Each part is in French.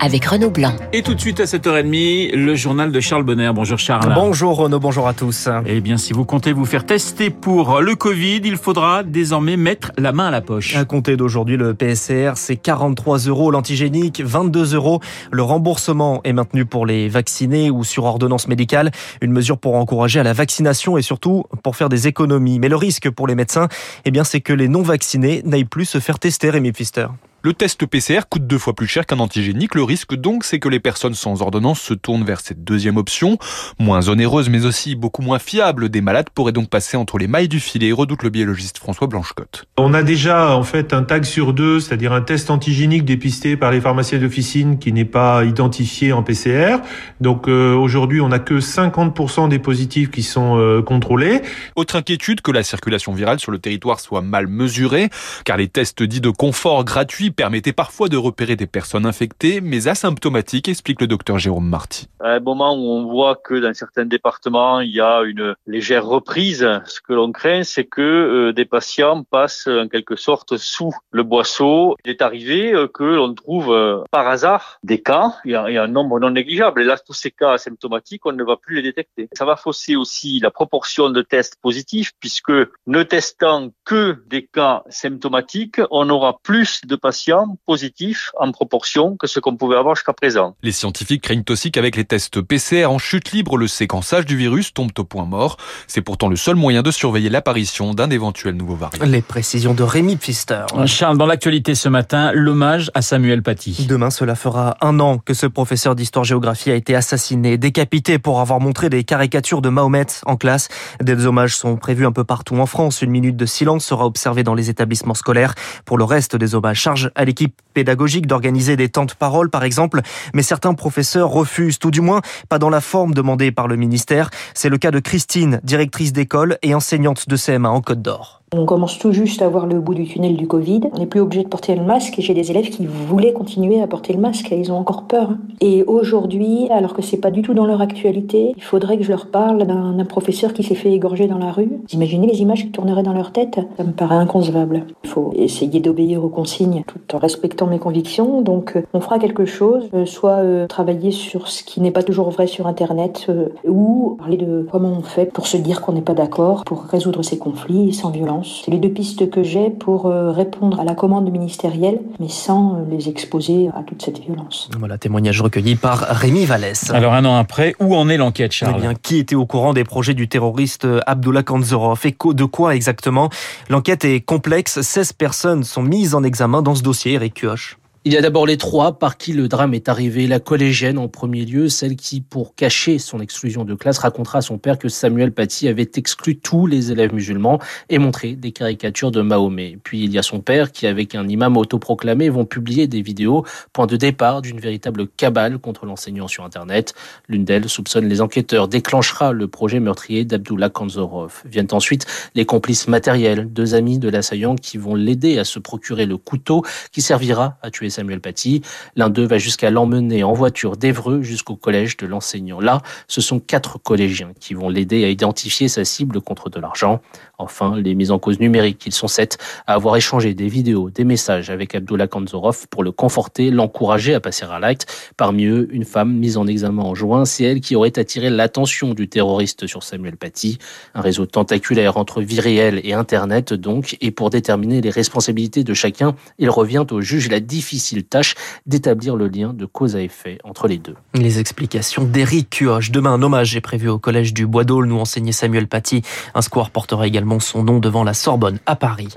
avec Renaud Blanc. Et tout de suite à 7h30, le journal de Charles Bonner. Bonjour Charles. Bonjour Renaud, bonjour à tous. Eh bien, si vous comptez vous faire tester pour le Covid, il faudra désormais mettre la main à la poche. À compter d'aujourd'hui, le PSR, c'est 43 euros. L'antigénique, 22 euros. Le remboursement est maintenu pour les vaccinés ou sur ordonnance médicale. Une mesure pour encourager à la vaccination et surtout pour faire des économies. Mais le risque pour les médecins, eh bien, c'est que les non vaccinés n'aillent plus se faire tester, Rémi Pfister. Le test PCR coûte deux fois plus cher qu'un antigénique. Le risque donc, c'est que les personnes sans ordonnance se tournent vers cette deuxième option, moins onéreuse mais aussi beaucoup moins fiable. Des malades pourraient donc passer entre les mailles du filet, redoute le biologiste François Blanchecotte. On a déjà en fait un tag sur deux, c'est-à-dire un test antigénique dépisté par les pharmaciens d'officine qui n'est pas identifié en PCR. Donc euh, aujourd'hui, on n'a que 50% des positifs qui sont euh, contrôlés. Autre inquiétude que la circulation virale sur le territoire soit mal mesurée, car les tests dits de confort gratuits permettait parfois de repérer des personnes infectées mais asymptomatiques, explique le docteur Jérôme Marty. À un moment où on voit que dans certains départements, il y a une légère reprise, ce que l'on craint, c'est que euh, des patients passent en quelque sorte sous le boisseau. Il est arrivé euh, que l'on trouve euh, par hasard des cas, il y, a, il y, a, un nombre non négligeable. Et là, tous ces cas asymptomatiques, on ne va plus les détecter. Ça va fausser aussi la proportion de tests positifs, puisque ne testant que des cas symptomatiques, on aura plus de patients positifs en proportion que ce qu'on pouvait avoir jusqu'à présent. Les scientifiques craignent aussi qu'avec les tests PCR en chute libre, le séquençage du virus tombe au point mort. C'est pourtant le seul moyen de surveiller l'apparition d'un éventuel nouveau variant. Les précisions de Rémi Pfister. Charles, dans l'actualité ce matin, l'hommage à Samuel Paty. Demain, cela fera un an que ce professeur d'histoire-géographie a été assassiné, décapité pour avoir montré des caricatures de Mahomet en classe. Des hommages sont prévus un peu partout en France. Une minute de silence sera observée dans les établissements scolaires. Pour le reste des hommages, charge à l'équipe pédagogique d'organiser des temps de parole, par exemple, mais certains professeurs refusent, tout du moins pas dans la forme demandée par le ministère. C'est le cas de Christine, directrice d'école et enseignante de CM1 en Côte d'Or. On commence tout juste à voir le bout du tunnel du Covid. On n'est plus obligé de porter le masque et j'ai des élèves qui voulaient continuer à porter le masque et ils ont encore peur. Et aujourd'hui, alors que c'est pas du tout dans leur actualité, il faudrait que je leur parle d'un professeur qui s'est fait égorger dans la rue. Vous imaginez les images qui tourneraient dans leur tête? Ça me paraît inconcevable. Il faut essayer d'obéir aux consignes tout en respectant mes convictions. Donc euh, on fera quelque chose, euh, soit euh, travailler sur ce qui n'est pas toujours vrai sur Internet, ou parler de comment on fait pour se dire qu'on n'est pas d'accord, pour résoudre ces conflits sans violence. C'est les deux pistes que j'ai pour euh, répondre à la commande ministérielle, mais sans euh, les exposer à toute cette violence. Voilà, témoignage recueilli par Rémi Vallès. Alors un an après, où en est l'enquête, Charles eh bien, qui était au courant des projets du terroriste euh, Abdullah Kanzorov et de quoi exactement? L'enquête est complexe. 16 personnes sont mises en examen dans ce dossier, Eric Kioch. Il y a d'abord les trois par qui le drame est arrivé. La collégienne en premier lieu, celle qui, pour cacher son exclusion de classe, racontera à son père que Samuel Paty avait exclu tous les élèves musulmans et montré des caricatures de Mahomet. Puis il y a son père qui, avec un imam autoproclamé, vont publier des vidéos, point de départ d'une véritable cabale contre l'enseignant sur Internet. L'une d'elles soupçonne les enquêteurs, déclenchera le projet meurtrier d'Abdullah Kanzorov. Viennent ensuite les complices matériels, deux amis de l'assaillant qui vont l'aider à se procurer le couteau qui servira à tuer Samuel Paty. L'un d'eux va jusqu'à l'emmener en voiture d'Evreux jusqu'au collège de l'enseignant. Là, ce sont quatre collégiens qui vont l'aider à identifier sa cible contre de l'argent. Enfin, les mises en cause numériques. Ils sont sept à avoir échangé des vidéos, des messages avec Abdullah Kanzorov pour le conforter, l'encourager à passer à l'acte. Parmi eux, une femme mise en examen en juin. C'est elle qui aurait attiré l'attention du terroriste sur Samuel Paty. Un réseau tentaculaire entre vie réelle et Internet, donc. Et pour déterminer les responsabilités de chacun, il revient au juge la difficile tâche d'établir le lien de cause à effet entre les deux. Les explications d'Éric Cuoche. Demain, un hommage est prévu au collège du Bois d'Aulne où enseignait Samuel Paty. Un square portera également son nom devant la Sorbonne à Paris.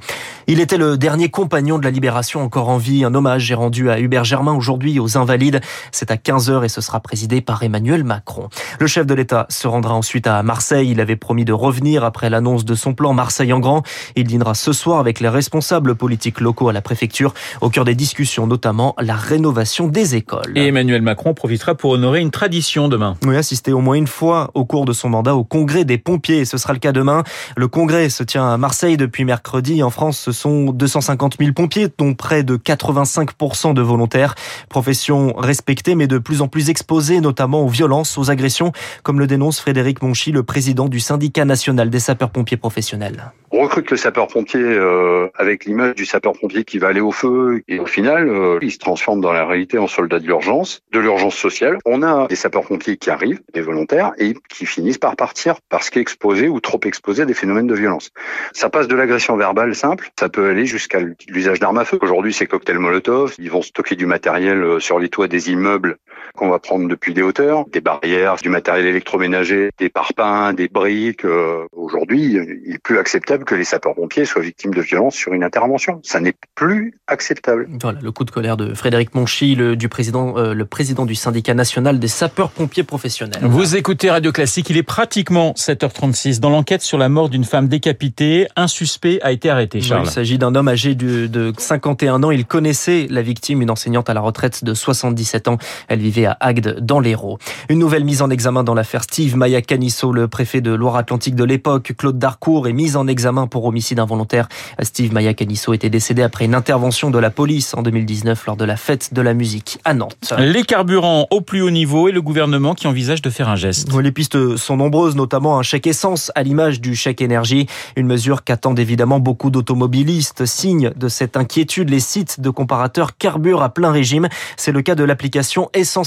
Il était le dernier compagnon de la Libération encore en vie. Un hommage est rendu à Hubert Germain aujourd'hui aux Invalides. C'est à 15h et ce sera présidé par Emmanuel Macron. Le chef de l'État se rendra ensuite à Marseille. Il avait promis de revenir après l'annonce de son plan Marseille en grand. Il dînera ce soir avec les responsables politiques locaux à la préfecture au cœur des discussions notamment la rénovation des écoles. Et Emmanuel Macron profitera pour honorer une tradition demain. Oui, assister au moins une fois au cours de son mandat au congrès des pompiers. Ce sera le cas demain. Le congrès se tient à Marseille depuis mercredi. En France, ce sont 250 000 pompiers, dont près de 85% de volontaires. Profession respectée, mais de plus en plus exposée, notamment aux violences, aux agressions, comme le dénonce Frédéric Monchy, le président du syndicat national des sapeurs-pompiers professionnels. On recrute le sapeur-pompier euh, avec l'image du sapeur-pompier qui va aller au feu et au final, euh, il se transforme dans la réalité en soldat de l'urgence, de l'urgence sociale. On a des sapeurs-pompiers qui arrivent, des volontaires, et qui finissent par partir parce qu'exposés ou trop exposés à des phénomènes de violence. Ça passe de l'agression verbale simple, ça peut aller jusqu'à l'usage d'armes à feu. Aujourd'hui, c'est cocktail Molotov, ils vont stocker du matériel euh, sur les toits des immeubles qu'on va prendre depuis des hauteurs, des barrières, du matériel électroménager, des parpaings, des briques. Aujourd'hui, il est plus acceptable que les sapeurs-pompiers soient victimes de violences sur une intervention. Ça n'est plus acceptable. Voilà le coup de colère de Frédéric Monchy, le, du président, euh, le président du syndicat national des sapeurs-pompiers professionnels. Vous écoutez Radio Classique, il est pratiquement 7h36. Dans l'enquête sur la mort d'une femme décapitée, un suspect a été arrêté. Charles. il s'agit d'un homme âgé de, de 51 ans. Il connaissait la victime, une enseignante à la retraite de 77 ans. Elle vivait à Agde, dans l'Hérault. Une nouvelle mise en examen dans l'affaire Steve Maya Canisso, le préfet de Loire-Atlantique de l'époque. Claude Darcourt est mis en examen pour homicide involontaire. Steve Maya Canisso était décédé après une intervention de la police en 2019 lors de la fête de la musique à Nantes. Les carburants au plus haut niveau et le gouvernement qui envisage de faire un geste. Les pistes sont nombreuses, notamment un chèque essence à l'image du chèque énergie. Une mesure qu'attendent évidemment beaucoup d'automobilistes. Signe de cette inquiétude, les sites de comparateurs carburent à plein régime. C'est le cas de l'application Essence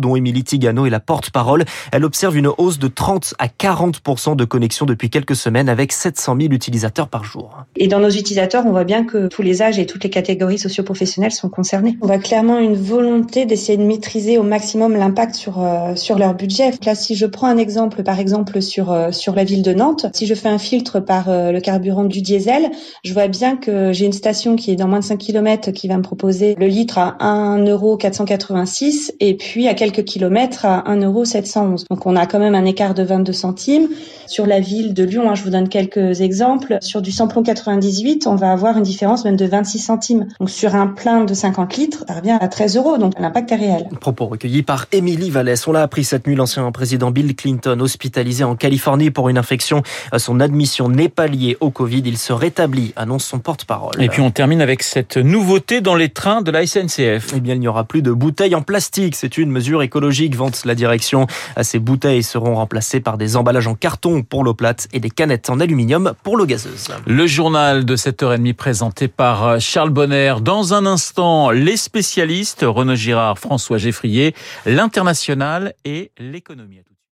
Dont Émilie Tigano est la porte-parole. Elle observe une hausse de 30 à 40% de connexions depuis quelques semaines avec 700 000 utilisateurs par jour. Et dans nos utilisateurs, on voit bien que tous les âges et toutes les catégories socioprofessionnelles sont concernés. On voit clairement une volonté d'essayer de maîtriser au maximum l'impact sur euh, sur leur budget. Là, si je prends un exemple, par exemple sur euh, sur la ville de Nantes, si je fais un filtre par euh, le carburant du diesel, je vois bien que j'ai une station qui est dans moins de 5 km qui va me proposer le litre à 1,486 et puis à quelques kilomètres à 1,711. Donc on a quand même un écart de 22 centimes. Sur la ville de Lyon, hein, je vous donne quelques exemples. Sur du samplon 98, on va avoir une différence même de 26 centimes. Donc sur un plein de 50 litres, ça revient à 13 euros. Donc l'impact est réel. Propos recueillis par Émilie Vallès. On l'a appris cette nuit, l'ancien président Bill Clinton, hospitalisé en Californie pour une infection. Son admission n'est pas liée au Covid. Il se rétablit, annonce son porte-parole. Et puis on termine avec cette nouveauté dans les trains de la SNCF. Eh bien, il n'y aura plus de bouteilles en plastique. C'est une mesure écologique, vante la direction. Ces bouteilles seront remplacées par des emballages en carton pour l'eau plate et des canettes en aluminium pour l'eau gazeuse. Le journal de 7h30 présenté par Charles Bonner. Dans un instant, les spécialistes, Renaud Girard, François Geffrier, l'international et l'économie.